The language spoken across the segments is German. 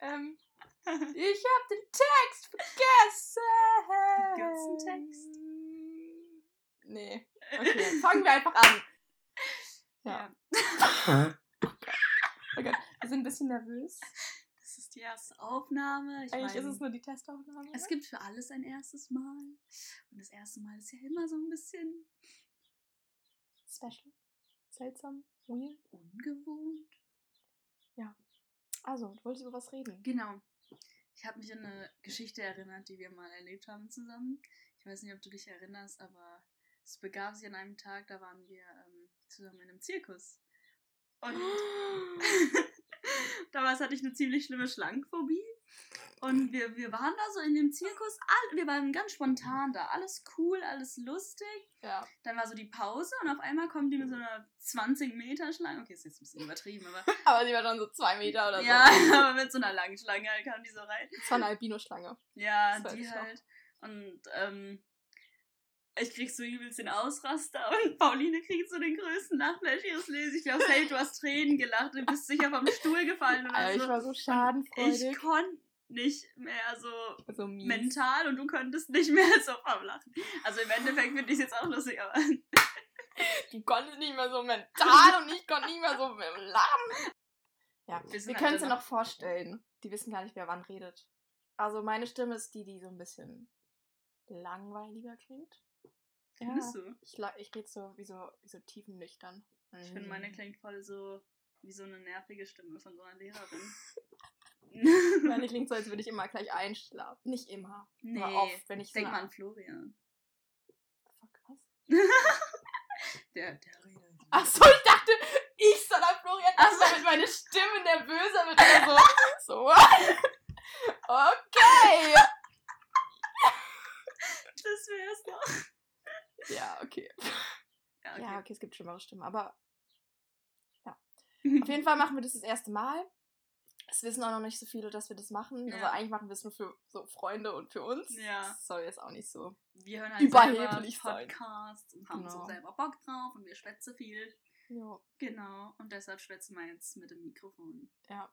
ähm, ich hab den Text vergessen. Gibt's einen Text? Nee. Okay, fangen wir einfach an. Ja. ja. Oh Gott, wir sind ein bisschen nervös. Das ist die erste Aufnahme. Ich Eigentlich mein, ist es nur die Testaufnahme. es gibt für alles ein erstes Mal. Und das erste Mal ist ja immer so ein bisschen Special. Seltsam. Weird. ungewohnt. Also, du wolltest über was reden. Genau. Ich habe mich an eine Geschichte erinnert, die wir mal erlebt haben zusammen. Ich weiß nicht, ob du dich erinnerst, aber es begab sich an einem Tag, da waren wir ähm, zusammen in einem Zirkus. Und damals hatte ich eine ziemlich schlimme Schlangenphobie. Und wir, wir waren da so in dem Zirkus, all, wir waren ganz spontan da, alles cool, alles lustig. Ja. Dann war so die Pause und auf einmal kommen die mit so einer 20 Meter Schlange. Okay, ist jetzt ein bisschen übertrieben, aber Aber sie war schon so zwei Meter oder so. ja, aber mit so einer langen Schlange halt kamen die so rein. Das war eine Albino-Schlange. Ja, die ich noch. halt. Und ähm, ich krieg so übelst den Ausraster und Pauline kriegt so den größten Nachflash ihres Lebens. Ich glaube, hey, du hast Tränen gelacht und bist sicher vom Stuhl gefallen oder Alter, so. ich war so ich schadenfreudig. konnte nicht mehr so so mental und du könntest nicht mehr so vom Lachen. Also im Endeffekt finde ich es jetzt auch lustig, aber Du konntest nicht mehr so mental und ich konnte nicht mehr so lachen. Ja, Wir wir, können es ja noch vorstellen. Die wissen gar nicht, wer wann redet. Also meine Stimme ist die, die so ein bisschen langweiliger klingt. findest du? Ich, ich rede so wie so, wie so tiefennüchtern. Ich finde, meine klingt voll so wie so eine nervige Stimme von so einer Lehrerin. Meine klingt so, als würde ich immer gleich einschlafen. Nicht immer. nee, Aber oft, wenn ich denk mal an Florian. Fuck, was? Der, der redet. Achso, ich dachte, ich soll an Florian Ach so. damit meine Stimme nervöser wird oder so. So. Okay. Das wär's doch. Ja, okay. Ja, okay. Ja, okay, es gibt schlimmere Stimmen, aber auf jeden Fall machen wir das das erste Mal. Wissen auch noch nicht so viele, dass wir das machen. Also Ja. eigentlich machen wir es nur für so Freunde und für uns. Ja. Das soll jetzt auch nicht so. wir hören halt Überheblich selber sein. Podcasts und haben so Genau. selber Bock drauf und wir schwätzen viel. Ja. Genau. Und deshalb schwätzen wir jetzt mit dem Mikrofon. Ja.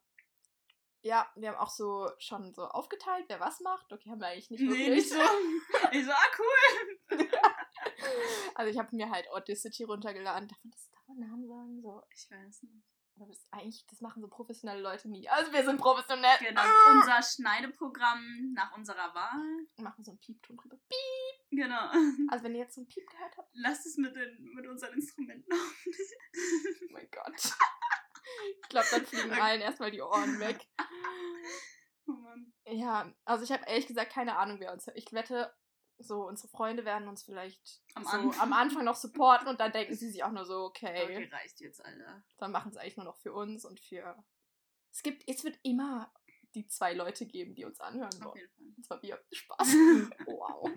Ja, wir haben auch so schon so aufgeteilt, wer was macht. Okay, haben wir eigentlich nicht Nee, wirklich. nicht so. Ich so, ah, cool. Also ich habe mir halt Audacity runtergeladen. Darf man, das, darf man Namen sagen? So, Ich weiß nicht. Das, eigentlich, das machen so professionelle Leute nie. Also wir sind professionell. Genau. Unser Schneideprogramm nach unserer Wahl. Machen so einen Piepton drüber. Genau. Also wenn ihr jetzt so einen Piep gehört habt, Lasst es mit, den, mit unseren Instrumenten aufnehmen. oh mein Gott. Ich glaube, dann fliegen allen erstmal die Ohren weg. Oh Mann. Ja, also ich habe ehrlich gesagt keine Ahnung, wer uns hört. Ich wette, so unsere Freunde werden uns vielleicht Am so Anfang. am Anfang noch supporten und dann denken sie sich auch nur so, okay, Okay, reicht jetzt, Alter. dann machen sie eigentlich nur noch für uns und für. Es gibt, es wird immer die zwei Leute geben, die uns anhören Auf wollen. jeden Fall. Und zwar wir. Spaß. wow.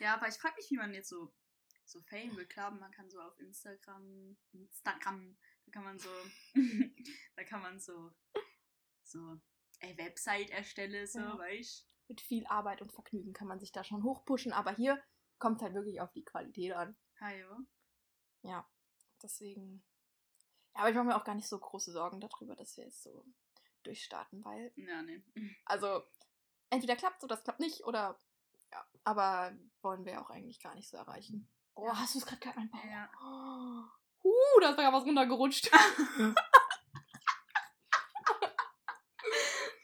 Ja, aber ich frage mich, wie man jetzt so, so Fame will. Klar, man kann so auf Instagram, Instagram, da kann man so, da kann man so, so, ey, Website erstelle, so, Ja. weißt Mit viel Arbeit und Vergnügen kann man sich da schon hochpushen, aber hier kommt halt wirklich auf die Qualität an. Hajo. Ja, deswegen. Ja, aber ich mache mir auch gar nicht so große Sorgen darüber, dass wir jetzt so durchstarten, weil, Ja, nee. also, entweder klappt oder es klappt nicht, oder, ja, aber wollen wir auch eigentlich gar nicht so erreichen. Oh, Ja. hast du es gerade gehört, mein Bauch? Ja. Oh, huh, da ist sogar was runtergerutscht.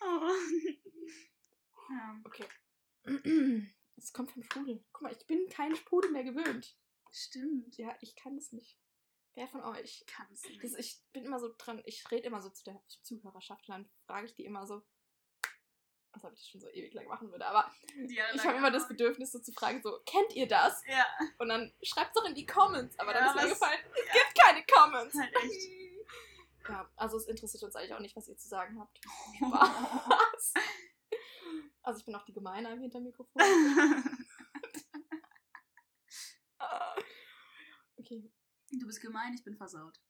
Oh. ja, okay. Es kommt vom Sprudel. Guck mal, ich bin keinen Sprudel mehr gewöhnt. stimmt. Ja, ich kann es nicht. Wer von euch? Kannst du Das, nicht. ich bin immer so dran, ich rede immer so zu der Zuhörerschaft und dann frage ich die immer so, als ob ich das schon so ewig lang machen würde, aber ich habe immer das Bedürfnis so zu fragen, so, kennt ihr das? Ja, Und dann schreibt doch in die Comments, aber dann Ja, ist mir gefallen, es gibt keine Comments. halt echt. Ja, also es interessiert uns eigentlich auch nicht, was ihr zu sagen habt. Oh. Also ich bin auch die Gemeine am Hintermikrofon. Okay, Du bist gemein, ich bin versaut.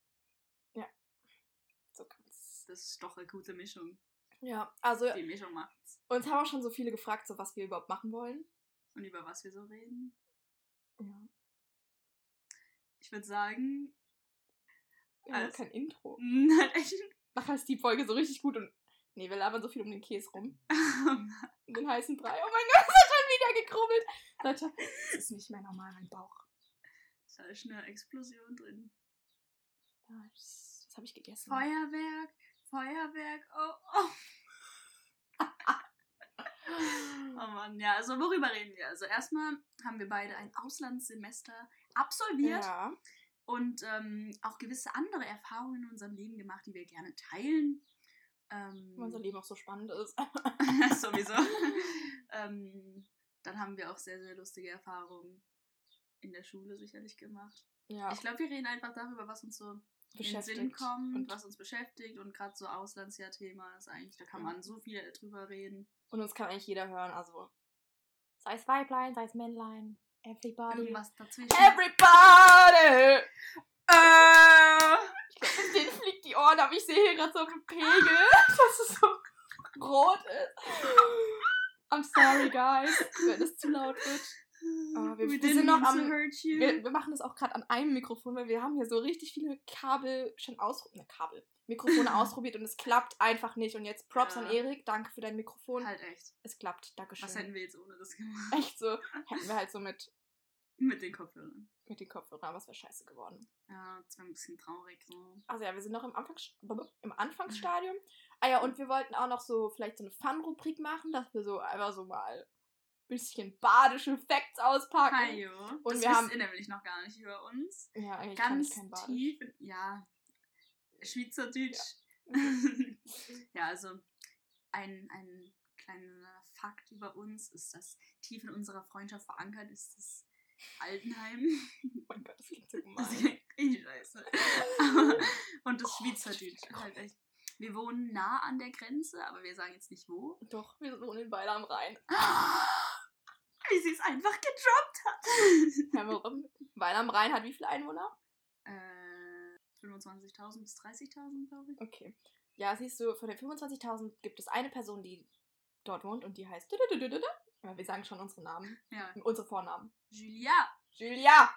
so kann's. Das ist doch eine gute Mischung. Ja, also Die Mischung macht's. uns haben auch schon so viele gefragt, so was wir überhaupt machen wollen. Und über was wir so reden? Ja. Ich würde sagen, Wir haben Also- kein Intro. Nein, echt. Nachher ist die Folge so richtig gut und. Nee, wir labern so viel um den Käse rum. Um den heißen Brei. Oh mein Gott, es hat schon wieder gekrummelt. Leute, es ist nicht mehr normal, mein Bauch. Da ist eine Explosion drin. Was, was habe ich gegessen? Feuerwerk, Feuerwerk, oh, oh. Oh Mann, ja, also worüber reden wir? Also erstmal haben wir beide ein Auslandssemester absolviert Ja. und ähm, auch gewisse andere Erfahrungen in unserem Leben gemacht, die wir gerne teilen. Ähm, Weil unser Leben auch so spannend ist. sowieso. ähm, dann haben wir auch sehr, sehr lustige Erfahrungen in der Schule sicherlich gemacht. Ja, Ich glaube, wir reden einfach darüber, was uns so in den beschäftigt. Sinn kommt, und, was uns beschäftigt und gerade so Auslandsjahr-Thema ist eigentlich, da kann man so viel drüber reden. und uns kann eigentlich jeder hören, also. Sei es Weiblein, sei es Männlein. Everybody. Irgendwas dazwischen. Everybody! Äh, ich glaube, fliegt die Ohren, aber ich sehe hier gerade so einen Pegel, dass es so rot ist. I'm sorry, guys, wenn es zu laut wird. Ah, wir- wir sind noch am-. Wir, wir machen das auch gerade an einem Mikrofon, weil wir haben hier so richtig viele Kabel schon ausprobiert. Ne, Kabel. Mikrofone ausprobiert und es klappt einfach nicht. Und jetzt Props Ja. an Erik, danke für dein Mikrofon. halt echt. Es klappt, Dankeschön. Was hätten wir jetzt ohne das gemacht? Echt so. Hätten wir halt so mit, Mit den Kopfhörern. Mit den Kopfhörern, es wäre scheiße geworden. Ja, das war ein bisschen traurig. So. Also ja, wir sind noch im, Anfangs im Anfangsstadium. Ah ja, und wir wollten auch noch so vielleicht so eine Fun-Rubrik machen, dass wir so einfach so mal ein bisschen badische Facts auspacken. Hajo. Und das wir haben- nämlich noch gar nicht über uns. Ja, eigentlich kann Ganz ich kein Badisch. tief. Ja. Schweizerdeutsch. Ja, also ein, ein kleiner Fakt über uns ist, dass tief in unserer Freundschaft verankert ist das Altenheim. Oh mein Gott, das klingt so Das gemein. klingt richtig scheiße. Und das Oh, Schweizerdeutsch. Halt echt. Wir wohnen nah an der Grenze, aber wir sagen jetzt nicht wo. Doch, wir wohnen in Weiler am Rhein. Wie sie es einfach gedroppt hat. Ja, warum? Weiler am Rhein hat wie viele Einwohner? Äh, 25.000 bis 30.000, glaube ich. Okay. Ja, siehst du, von den 25.000 gibt es eine Person, die dort wohnt und die heißt. Aber wir sagen schon unsere Namen. Ja. Unsere Vornamen. Julia. Julia!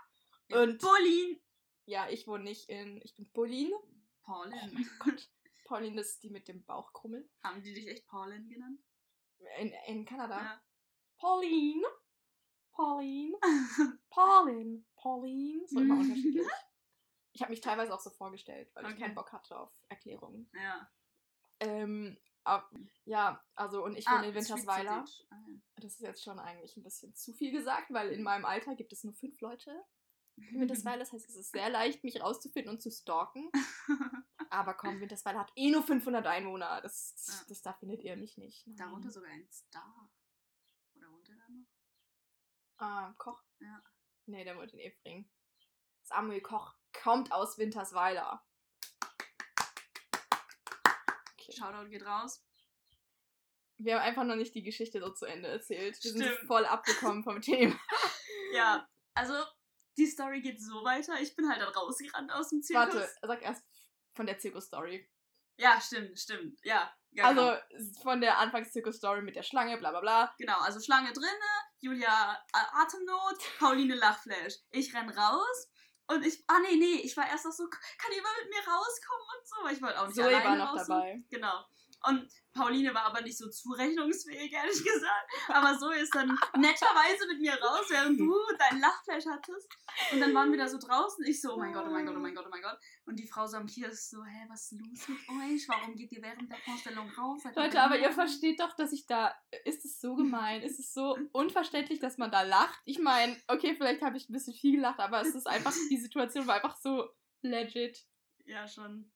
Und Pauline. ja, ich wohne nicht in. Ich bin Pauline. Oh Pauline. mein Gott. Pauline ist die mit dem Bauchkrummel. Haben die dich echt Pauline genannt? In, in Kanada. Ja. Pauline. Pauline. Pauline. Pauline. So immer unterschiedlich. Ich habe mich teilweise auch so vorgestellt, weil ich Okay. keinen Bock hatte auf Erklärungen. ja. Ähm, ab, ja, also und ich Ah, wohne in Wintersweiler. Ah, ja. Das ist jetzt schon eigentlich ein bisschen zu viel gesagt, weil in meinem Alter gibt es nur fünf Leute in Wintersweiler. Das heißt, es ist sehr leicht, mich rauszufinden und zu stalken. Aber komm, Wintersweiler hat eh nur 500 Einwohner. Das, Ja. das da findet ihr mich nicht. Nein. Darunter sogar ein Star. Oder wohnt er da noch? Ah, Koch? Ja. Nee, der wohnt in Efring. Samuel Koch kommt aus Wintersweiler. Okay. Shoutout geht raus. Wir haben einfach noch nicht die Geschichte so zu Ende erzählt. Wir sind Stimmt. voll abgekommen vom Thema. Ja, also die Story geht so weiter. Ich bin halt dann rausgerannt aus dem Zirkus. Warte, sag erst von der Zirkus-Story. Ja, stimmt, stimmt. Ja, ja also genau. von der Anfangs-Zirkus-Story mit der Schlange, bla bla bla. genau. Also Schlange drinne, Julia Atemnot, Pauline Lachflash. Ich renn raus und ich. Ah, nee, nee, ich war erst noch so, kann jemand mit mir rauskommen und so, weil ich wollte auch nicht Zoe alleine war noch raus. dabei. Genau. Und Pauline war aber nicht so zurechnungsfähig, ehrlich gesagt. Aber so ist dann netterweise mit mir raus, während du dein Lachfleisch hattest. Und dann waren wir da so draußen. Ich so, oh mein Gott, oh mein Gott, oh mein Gott, oh mein Gott. Und die Frau so am Kiosk so, hä, was ist los mit euch? Warum geht ihr während der Vorstellung raus? Seid ihr Leute, aber ihr versteht doch, dass ich da. Ist es so gemein? Ist es so unverständlich, dass man da lacht? Ich meine, okay, vielleicht habe ich ein bisschen viel gelacht, aber es ist einfach, die Situation war einfach so legit. Ja, schon.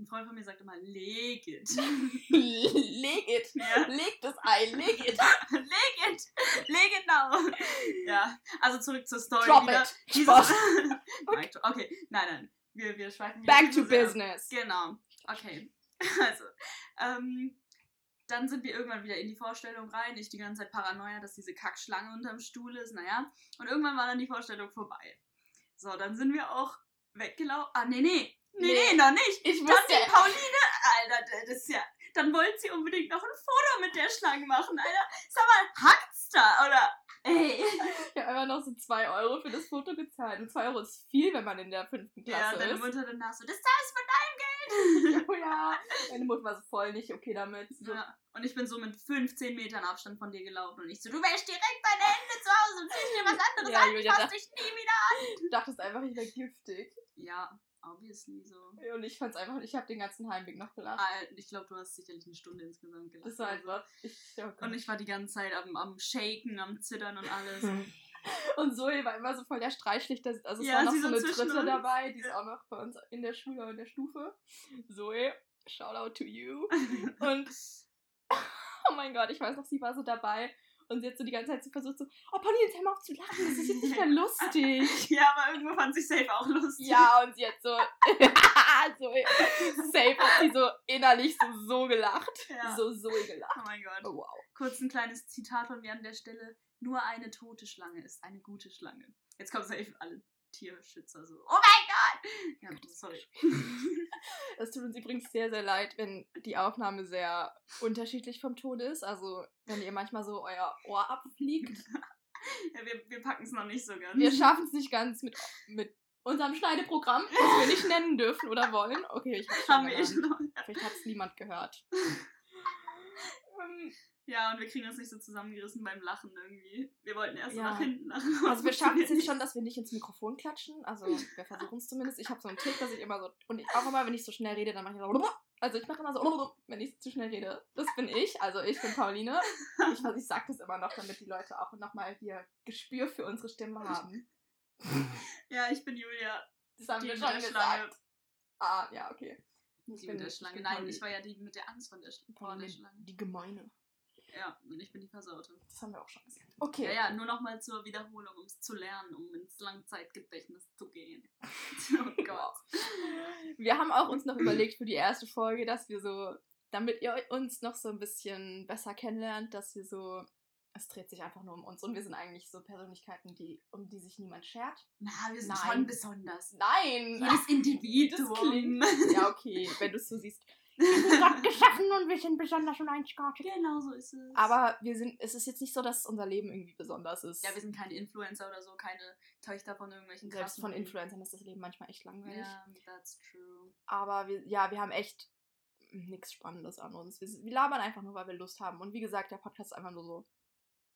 Ein Freund von mir sagt immer, leg it. leg it. ja. Leg das ein, leg it. leg it.Leg it now. Ja, also zurück zur Story. Drop wieder. it. Dieses-. Nein, okay, nein, nein. Wir, wir schweifen Back to sehr ab. business. Genau. Okay. Also, ähm, dann sind wir irgendwann wieder in die Vorstellung rein. Ich die ganze Zeit Paranoia, dass diese Kackschlange unterm Stuhl ist. Naja. Und irgendwann war dann die Vorstellung vorbei. So, dann sind wir auch weggelaufen. Ah, nee, nee. Nee, Nee. nee, noch nicht. Ich Dann wusste. die Pauline. Alter, das ist ja. dann wollte sie unbedingt noch ein Foto mit der Schlange machen. Alter, sag mal, hackt's da? Oder, ey. Ich habe einfach noch so 2 Euro für das Foto gezahlt. Und 2 Euro ist viel, wenn man in der fünften Ja, Klasse deine ist. Mutter danach so, das zahlst du von deinem Geld. Oh ja. Meine Mutter war so voll nicht okay damit. So, Ja. Und ich bin so mit 15 Metern Abstand von dir gelaufen und ich so, du wäschst direkt deine Hände zu Hause und ziehst dir was anderes Ja, an, ich fass dich nie wieder Du dachtest einfach, ich wäre giftig. an. Ja, obviously so. Und ich fand's einfach, ich habe den ganzen Heimweg noch gelacht. Ich glaube, du hast sicherlich eine Stunde insgesamt gelacht. Das war einfach. Ich, oh Gott. Und ich war die ganze Zeit am, am Shaken, am Zittern und alles. Und Zoe war immer so voll der Streitschlichter. Also es Ja, war noch so eine dritte uns. dabei, die ist auch noch bei uns in der Schule und der Stufe. Zoe, shout out to you. Und oh mein Gott, ich weiß noch, sie war so dabei und sie hat so die ganze Zeit so versucht so, oh Polly, jetzt hör mal auf zu lachen, das ist jetzt nicht mehr lustig. ja, aber irgendwo fand sich safe auch lustig. Ja, und sie hat so, Zoe, safe hat sie so innerlich so, so gelacht. Ja. So Zoe gelacht. Oh mein Gott. Oh, wow. Kurz ein kleines Zitat von mir an der Stelle. Nur eine tote Schlange ist eine gute Schlange. Jetzt kommen safe alle Tierschützer so. Oh mein Gott! Ja, sorry. Es tut uns übrigens sehr, sehr leid, wenn die Aufnahme sehr unterschiedlich vom Ton ist. Also, wenn ihr manchmal so euer Ohr abfliegt. Ja, wir, wir packen es noch nicht so ganz. Wir schaffen es nicht ganz mit, mit unserem Schneideprogramm, das wir nicht nennen dürfen oder wollen. Okay, ich hab's schon Haben wir schon. Vielleicht hat es niemand gehört. Ja, und wir kriegen uns nicht so zusammengerissen beim Lachen irgendwie. Wir wollten erst Ja. nach hinten lachen. Also wir schaffen es jetzt schon, dass wir nicht ins Mikrofon klatschen. Also wir versuchen es zumindest. Ich habe so einen Tick, dass ich immer so... Und ich, auch immer, wenn ich so schnell rede, dann mache ich so... Also ich mache immer so, wenn ich zu schnell rede. Das bin ich. Also ich bin Pauline. Ich, ich sage das immer noch, damit die Leute auch nochmal hier Gespür für unsere Stimme haben. Ja, ich bin Julia. Das haben Die wir schon gesagt. Ah, ja, okay. Ich Die bin- mit der Schlange. Nein, ich war ja die mit der Angst von der, Sch- vor der Pauline, Schlange. die Gemeine. Ja, und ich bin die Versaute. Das haben wir auch schon gesagt. Okay. Ja, ja, nur nochmal zur Wiederholung, um es zu lernen, um ins Langzeitgedächtnis zu gehen. Oh Gott. Wir haben auch uns noch überlegt für die erste Folge, dass wir so, damit ihr uns noch so ein bisschen besser kennenlernt, dass wir so, es dreht sich einfach nur um uns und wir sind eigentlich so Persönlichkeiten, die, um die sich niemand schert. Na, wir sind Nein. schon besonders. Nein! Jedes Individuum. Das Ja, okay, wenn du es so siehst. Wir sind Gott geschaffen und wir sind besonders und einzigartig. Genau so ist es. Aber wir sind, es ist jetzt nicht so, dass unser Leben irgendwie besonders ist. Ja, wir sind keine Influencer oder so, keine Töchter von irgendwelchen Selbst von Influencern ist das Leben manchmal echt langweilig. Ja, that's true. Aber wir, ja, wir haben echt nichts Spannendes an uns. Wir, wir labern einfach nur, weil wir Lust haben. Und wie gesagt, der Podcast ist einfach nur so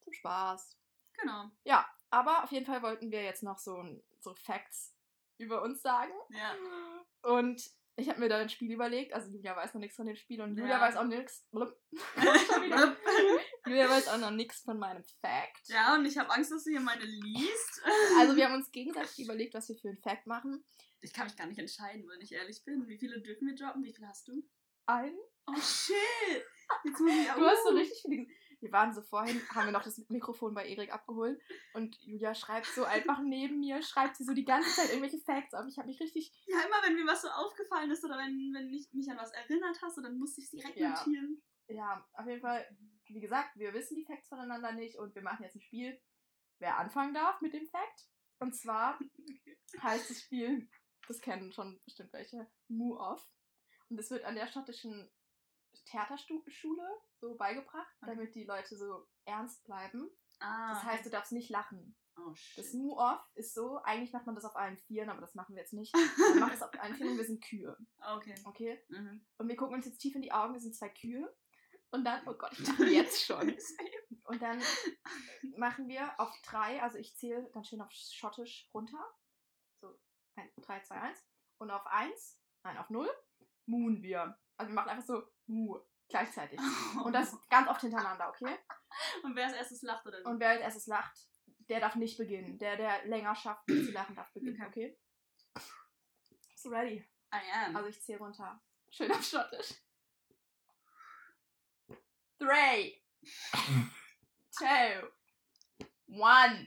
zum Spaß. Genau. Ja, aber auf jeden Fall wollten wir jetzt noch so, so Facts über uns sagen. Ja. Und ich habe mir da ein Spiel überlegt. Also Julia weiß noch nichts von dem Spiel und Julia Ja. weiß auch nichts. Julia weiß auch noch nichts von meinem Fact. ja, und ich habe Angst, dass du hier meine liest. Also wir haben uns gegenseitig überlegt, was wir für einen Fact machen. Ich kann mich gar nicht entscheiden, wenn ich ehrlich bin. Wie viele dürfen wir droppen? Wie viele hast du? Ein. Oh shit! Jetzt muss ich Du hast so richtig viele. Wir waren so vorhin, haben wir noch das Mikrofon bei Erik abgeholt und Julia schreibt so einfach neben mir, schreibt sie so die ganze Zeit irgendwelche Facts auf. Ich habe mich richtig. Ja, immer wenn mir was so aufgefallen ist oder wenn, wenn ich mich an was erinnert hast, dann musste ich es direkt Ja. notieren. Ja, auf jeden Fall, wie gesagt, wir wissen die Facts voneinander nicht und wir machen jetzt ein Spiel, wer anfangen darf mit dem Fact. Und zwar heißt das Spiel, das kennen schon bestimmt welche, Moo Off. Und es wird an der schottischen Theaterschule so beigebracht, Okay. damit die Leute so ernst bleiben. Ah. Das heißt, du darfst nicht lachen. oh Das shit. Moo Off ist so, eigentlich macht man das auf allen Vieren, aber das machen wir jetzt nicht. Wir machen es auf allen Vieren und wir sind Kühe. Okay. Okay? Mhm. Und wir gucken uns jetzt tief in die Augen, wir sind zwei Kühe. Und dann, oh Gott, ich dachte jetzt schon. Und dann machen wir auf drei, also ich zähle dann schön auf Schottisch runter. So, 3, 2, 1. Und auf 1, nein, auf 0, moon wir. Also wir machen einfach so Mu gleichzeitig. Und das ganz oft hintereinander, okay? Und wer als erstes lacht oder wie? Und wer als erstes lacht, der darf nicht beginnen. Der, der länger schafft, bis zu lachen, darf beginnen, okay? Du ready? I am. Also ich zähle runter. Schön auf Schottisch. Three. Two. One.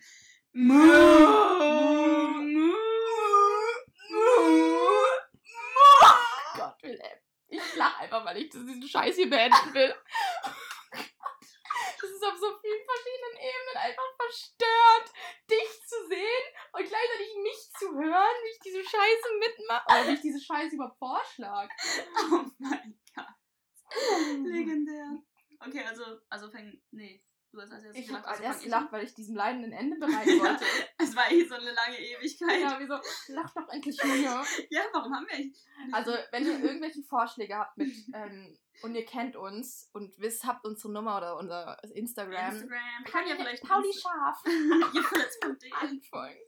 Gott will ey. Lach einfach, weil ich diesen Scheiß hier beenden will. Das ist auf so vielen verschiedenen Ebenen einfach verstört, dich zu sehen und gleichzeitig mich zu hören, wie ich diese Scheiße mitmache. Oder wie ich diese Scheiße überhaupt vorschlag. Oh mein Gott. Legendär. Okay, also, also fäng. Nee, du hast als erstes Ich habe gelacht, als also erstes fang gelacht, weil ich diesem Leiden ein Ende bereiten wollte. Es war eh so eine lange Ewigkeit. Ja, ja, wieso? Lach doch endlich, Junge. warum haben wir eigentlich. Also, wenn ihr irgendwelche Vorschläge habt mit, ähm, und ihr kennt uns und wisst, habt unsere Nummer oder unser Instagram, Instagram, kann ja vielleicht. Pauli Scharf anfolgen.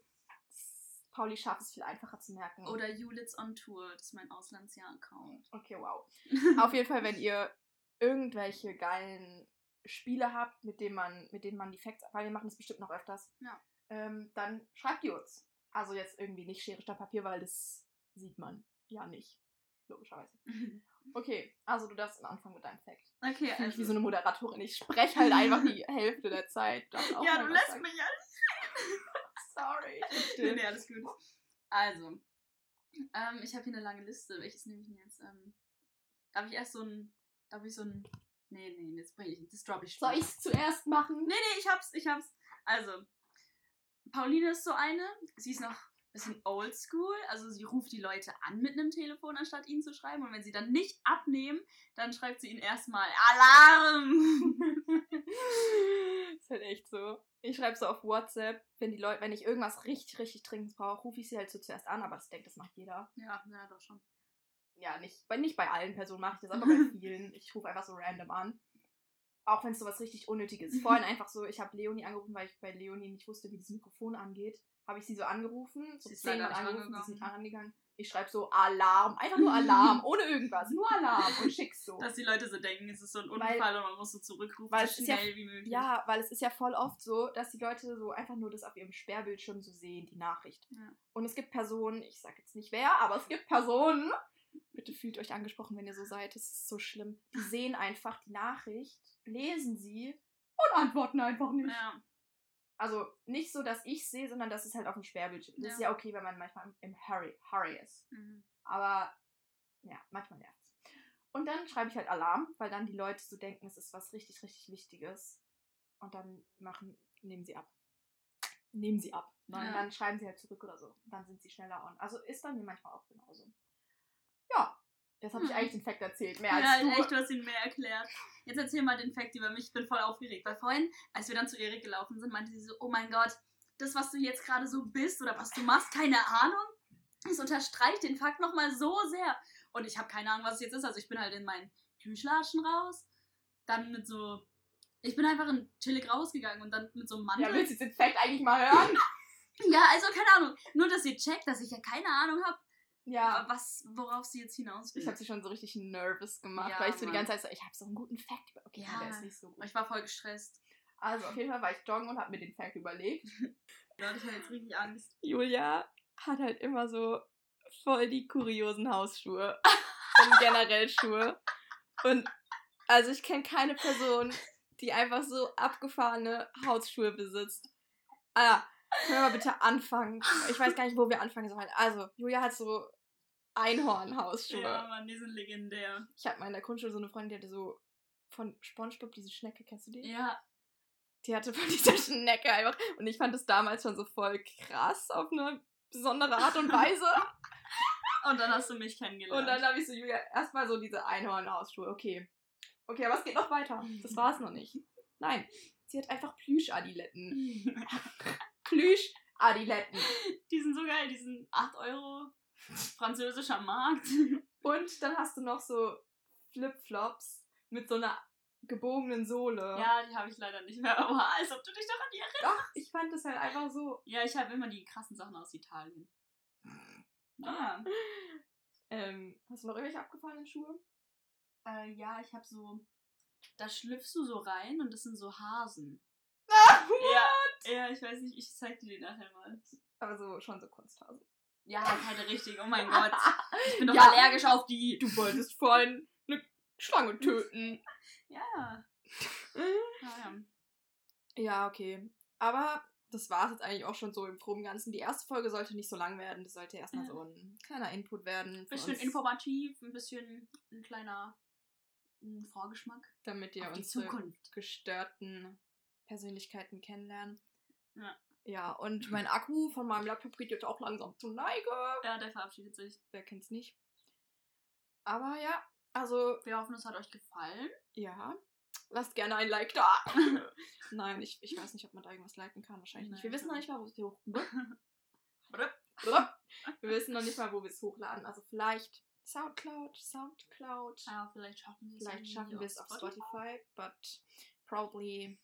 Pauli Scharf ist viel einfacher zu merken. oder Julitz on Tour, das ist mein Auslandsjahr-Account. Okay, wow. Auf jeden Fall, wenn ihr irgendwelche geilen Spiele habt, mit denen man, mit denen man die Facts, weil wir machen das bestimmt noch öfters, Ja. ähm, dann schreibt die uns. Also jetzt irgendwie nicht Schere statt Papier, weil das sieht man ja nicht. Logischerweise. Okay, also du darfst anfangen mit deinem Fact. Okay, Ich bin also. wie so eine Moderatorin. Ich spreche halt einfach die Hälfte der Zeit. Ja, du lässt sagen. mich ja Sorry. Ich Nee, nee, alles gut. Also, ähm, ich habe hier eine lange Liste. Welches nehme ich denn jetzt? Ähm, darf ich erst so ein. Darf ich so ein. Nee, nee, das bringe ich. Das droppe ich Soll ich es zuerst machen? Nee, nee, ich hab's, ich hab's. Also, Pauline ist so eine. Sie ist noch ein bisschen oldschool. Also, sie ruft die Leute an mit einem Telefon, anstatt ihnen zu schreiben. Und wenn sie dann nicht abnehmen, dann schreibt sie ihnen erstmal Alarm! ist halt echt so. Ich schreibe so auf WhatsApp, wenn die Leute, wenn ich irgendwas richtig, richtig dringend brauche, rufe ich sie halt so zuerst an, aber ich denke, das macht jeder. ja, ja, doch schon. Ja, nicht bei, nicht bei allen Personen mache ich das, aber bei vielen. Ich rufe einfach so random an. Auch wenn es sowas richtig Unnötiges ist. Vorhin einfach so, ich habe Leonie angerufen, weil ich bei Leonie nicht wusste, wie das Mikrofon angeht. Habe ich sie so angerufen, so Sie ist zehnmal angerufen, sie ist nicht rangegangen. Ich schreibe so Alarm, einfach nur Alarm, ohne irgendwas, nur Alarm und schick's so. Dass die Leute so denken, es ist so ein Weil- Unfall und man muss so zurückrufen, weil so ist ja- schnell wie möglich. Ja, weil es ist ja voll oft so, dass die Leute so einfach nur das auf ihrem Sperrbildschirm so sehen, die Nachricht. Ja. Und es gibt Personen, ich sag jetzt nicht wer, aber es gibt Personen, bitte fühlt euch angesprochen, wenn ihr so seid, es ist so schlimm. Die sehen einfach die Nachricht, lesen sie und antworten einfach nicht. ja. Also nicht so, dass ich sehe, sondern dass es halt auf dem Sperrbildschirm Das ist Ja. ja okay, wenn man manchmal im- Hurry, Hurry ist. Mhm. Aber ja, manchmal nervt's. Und dann schreibe ich halt Alarm, weil dann die Leute so denken, es ist was richtig, richtig Wichtiges. Und dann machen, nehmen sie ab. Nehmen sie ab. Und Ja. dann schreiben sie halt zurück oder so. Dann sind sie schneller on. Also ist bei mir manchmal auch genauso. Ja, jetzt habe ich eigentlich den Fakt erzählt. Mehr als Ja, du. echt, du hast ihn mehr erklärt. Jetzt erzähl mal den Fakt über mich. Ich bin voll aufgeregt. Weil vorhin, als wir dann zu Erik gelaufen sind, meinte sie so, oh mein Gott, das, was du jetzt gerade so bist oder was du machst, keine Ahnung. Es unterstreicht den Fakt nochmal so sehr. Und ich habe keine Ahnung, was es jetzt ist. Also ich bin halt in meinen Plüschlatschen raus. Dann mit so... Ich bin einfach in chillig rausgegangen und dann mit so einem Mantel. Ja, willst du den Fakt eigentlich mal hören? Ja, also keine Ahnung. Nur, dass sie checkt, dass ich ja keine Ahnung habe, ja. was, worauf sie jetzt hinaus will. Ich habe sie schon so richtig nervous gemacht, Ja, weil ich so die Mann. ganze Zeit so, ich habe so einen guten Fact. Okay, Ja. der ist nicht so gut. ich war voll gestresst. Also auf jeden Fall war ich joggen und habe mir den Fact überlegt. Ja, ich habe jetzt richtig Angst. Julia hat halt immer so voll die kuriosen Hausschuhe. und generell Schuhe. Und also ich kenne keine Person, die einfach so abgefahrene Hausschuhe besitzt. Ah, können wir mal bitte anfangen? Ich weiß gar nicht, wo wir anfangen sollen. Also, Julia hat so Einhorn-Hausschuhe. Ja, Mann, die sind legendär. Ich habe mal in der Grundschule so eine Freundin, die hatte so von Spongebob diese Schnecke, kennst du die? Ja. Die hatte von dieser Schnecke einfach. Und ich fand es damals schon so voll krass auf eine besondere Art und Weise. Und dann hast du mich kennengelernt. Und dann habe ich so, Julia, erstmal so diese Einhorn-Hausschuhe. Okay. Okay, aber es geht noch weiter. Das war es noch nicht. Nein, sie hat einfach Plüsch-Adiletten. Plüsch-Adiletten. die sind so geil, die sind 8 Euro. Französischer Markt. Und dann hast du noch so Flipflops mit so einer gebogenen Sohle. Ja, die habe ich leider nicht mehr. Aber als ob du dich doch an die erinnerst. Doch, ich fand das halt einfach so. Ja, ich habe immer die krassen Sachen aus Italien. Ah. Ähm, hast du noch irgendwelche abgefahrenen Schuhe? Äh, ja, ich habe so. Da schlüpfst du so rein und das sind so Hasen. Ja, ja, ich weiß nicht, ich zeig dir die nachher mal. Aber so schon so Kunsthasen. Ja, keine richtig, oh mein Gott. Ich bin doch Ja. allergisch auf die. Du wolltest vorhin eine Schlange töten. Ja. Naja. Ja, okay. Aber das war es jetzt eigentlich auch schon so im groben Ganzen. Die erste Folge sollte nicht so lang werden. Das sollte erstmal Ja. so ein kleiner Input werden. Ein bisschen informativ, ein bisschen ein kleiner ein Vorgeschmack Damit ihr unsere Zukunft. gestörten Persönlichkeiten kennenlernen. Ja. Ja, und mein Akku von meinem Laptop geht jetzt auch langsam zur Neige. Ja, der verabschiedet sich. Wer kennt's nicht? Aber ja, Also, Wir hoffen, es hat euch gefallen. ja. Lasst gerne ein Like da. Nein, ich, ich weiß nicht, ob man da irgendwas liken kann. Wahrscheinlich nicht. Wir wissen noch nicht mal, wo es hier hoch. Wir wissen noch nicht mal, wo wir es hochladen. Also vielleicht Soundcloud, Soundcloud. Ja, vielleicht schaffen wir es. Vielleicht schaffen wir es auf Spotify, but probably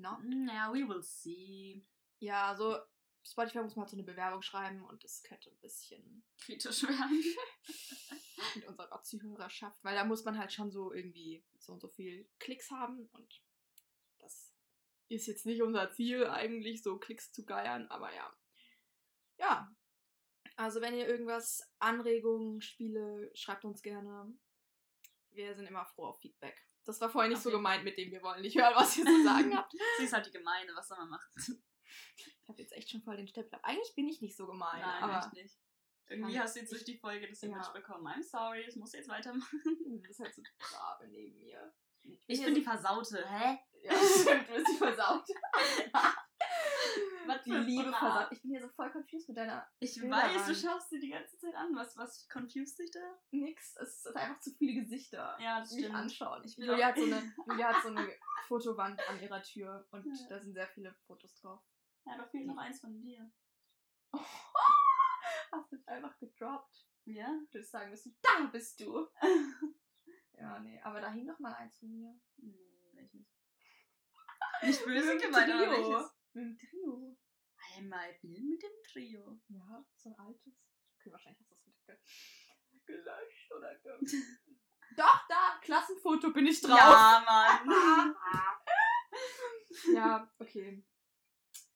not. Hm, Ja, we will see. Ja, also Spotify muss halt so eine Bewerbung schreiben und das könnte ein bisschen Kritisch werden. mit unserer Zuhörerschaft, weil da muss man halt schon so irgendwie so und so viel Klicks haben und das ist jetzt nicht unser Ziel eigentlich, so Klicks zu geiern, aber ja. Ja. Also wenn ihr irgendwas, Anregungen, Spiele, schreibt uns gerne. Wir sind immer froh auf Feedback. Das war vorher nicht so Okay. gemeint mit dem, wir wollen nicht hören, was ihr zu sagen habt. Sie ist halt die Gemeine, was soll man machen? Ich habe jetzt echt schon voll den Stempel. Eigentlich bin ich nicht so gemein, Nein, aber echt nicht. Irgendwie hast du jetzt durch die Folge das Ja. Image bekommen. I'm sorry, ich muss jetzt weitermachen. du bist halt so brave neben mir. Ich hier bin die so- Versaute, hä? Ja, stimmt, du bist die versaut. Was Die Liebe versaut. Ich bin hier so voll confused mit deiner Ich Bilder weiß, du an. schaust sie die ganze Zeit an. Was, was confused dich da? nix. Es sind einfach zu viele Gesichter. Ja, das stimmt. anschauen. Ich Julia auch- hat, so eine, Julia hat so eine Fotowand an ihrer Tür und Ja. da sind sehr viele Fotos drauf. Ja, da fehlt noch eins von dir. Hast du jetzt einfach gedroppt. Ja? Du hättest sagen müssen, da bist du. Ja, nee, aber da hing noch mal eins von mir. nee, welches? Nicht böse gemeint, aber welches? Mit dem Trio. Einmal Bild mit dem Trio. Ja, so ein altes. Okay, wahrscheinlich hast du das wieder ge gelöscht oder ge Doch, da, Klassenfoto bin ich drauf. Ja, Mann. ja, okay.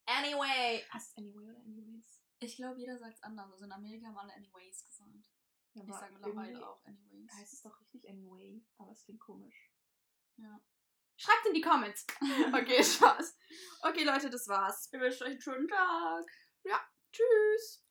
Anyway. Hast du anyway oder anyways? Ich glaube, jeder sagt es anders. Also in Amerika haben alle anyways gesagt. Ja, Ich sage mittlerweile auch anyways. Heißt es doch richtig anyway, aber es klingt komisch. Ja. Schreibt in die Comments. Okay, Spaß. Okay, Leute, das war's. Ich wünsche euch einen schönen Tag. Tschüss.